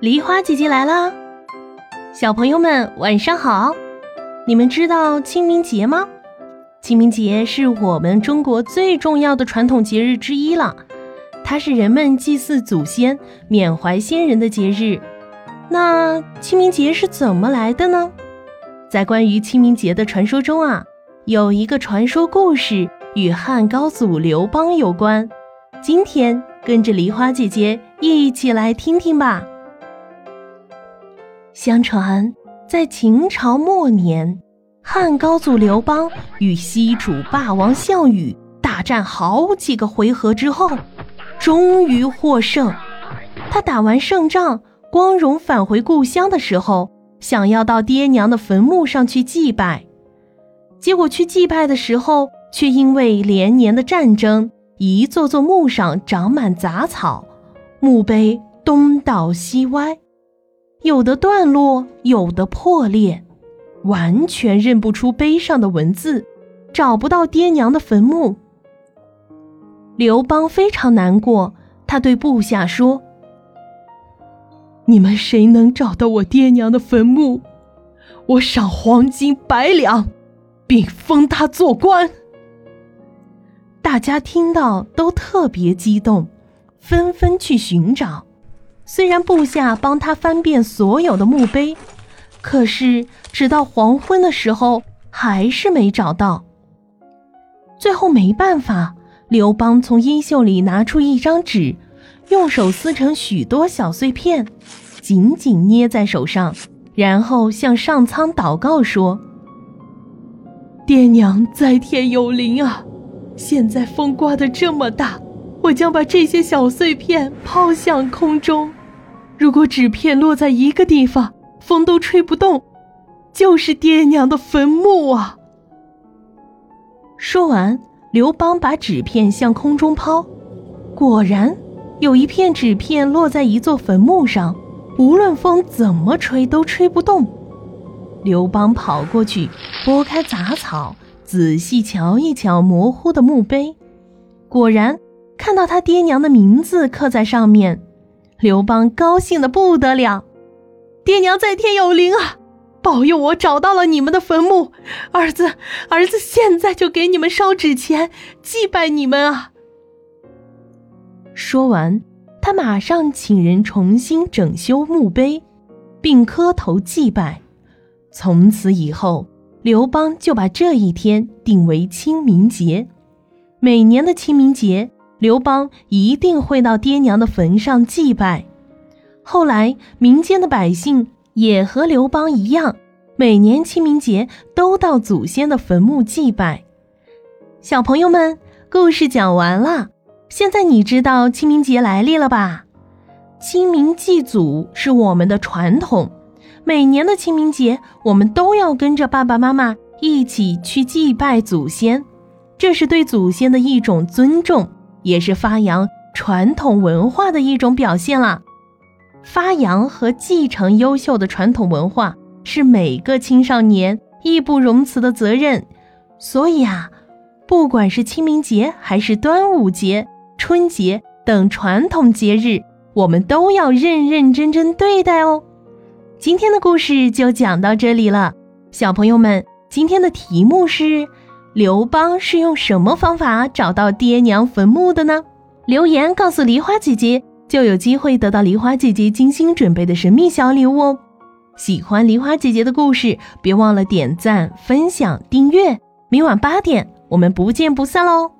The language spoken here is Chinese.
梨花姐姐来啦！小朋友们晚上好！你们知道清明节吗？清明节是我们中国最重要的传统节日之一了，它是人们祭祀祖先、缅怀先人的节日。那清明节是怎么来的呢？在关于清明节的传说中啊，有一个传说故事与汉高祖刘邦有关。今天跟着梨花姐姐一起来听听吧。相传，在秦朝末年，汉高祖刘邦与西楚霸王项羽大战好几个回合之后，终于获胜。他打完胜仗，光荣返回故乡的时候，想要到爹娘的坟墓上去祭拜，结果去祭拜的时候，却因为连年的战争，一座座墓上长满杂草，墓碑东倒西歪。有的段落，有的破裂，完全认不出碑上的文字，找不到爹娘的坟墓。刘邦非常难过，他对部下说：“你们谁能找到我爹娘的坟墓，我赏黄金百两，并封他做官。”大家听到都特别激动，纷纷去寻找。虽然部下帮他翻遍所有的墓碑，可是直到黄昏的时候还是没找到。最后没办法，刘邦从衣袖里拿出一张纸，用手撕成许多小碎片，紧紧捏在手上，然后向上苍祷告说：“爹娘在天有灵啊！现在风刮得这么大，我将把这些小碎片抛向空中。”如果纸片落在一个地方，风都吹不动，就是爹娘的坟墓啊！说完，刘邦把纸片向空中抛，果然有一片纸片落在一座坟墓上，无论风怎么吹都吹不动。刘邦跑过去，拨开杂草，仔细瞧一瞧模糊的墓碑，果然看到他爹娘的名字刻在上面。刘邦高兴的不得了，爹娘在天有灵啊，保佑我找到了你们的坟墓，儿子，儿子现在就给你们烧纸钱祭拜你们啊！说完，他马上请人重新整修墓碑，并磕头祭拜。从此以后，刘邦就把这一天定为清明节，每年的清明节。刘邦一定会到爹娘的坟上祭拜。后来，民间的百姓也和刘邦一样，每年清明节都到祖先的坟墓祭拜。小朋友们，故事讲完了，现在你知道清明节来历了吧？清明祭祖是我们的传统，每年的清明节，我们都要跟着爸爸妈妈一起去祭拜祖先，这是对祖先的一种尊重。也是发扬传统文化的一种表现了。发扬和继承优秀的传统文化是每个青少年义不容辞的责任。所以啊，不管是清明节还是端午节、春节等传统节日，我们都要认认真真对待哦。今天的故事就讲到这里了，小朋友们，今天的题目是。刘邦是用什么方法找到爹娘坟墓的呢？留言告诉梨花姐姐，就有机会得到梨花姐姐精心准备的神秘小礼物哦！喜欢梨花姐姐的故事，别忘了点赞、分享、订阅。明晚八点，我们不见不散喽！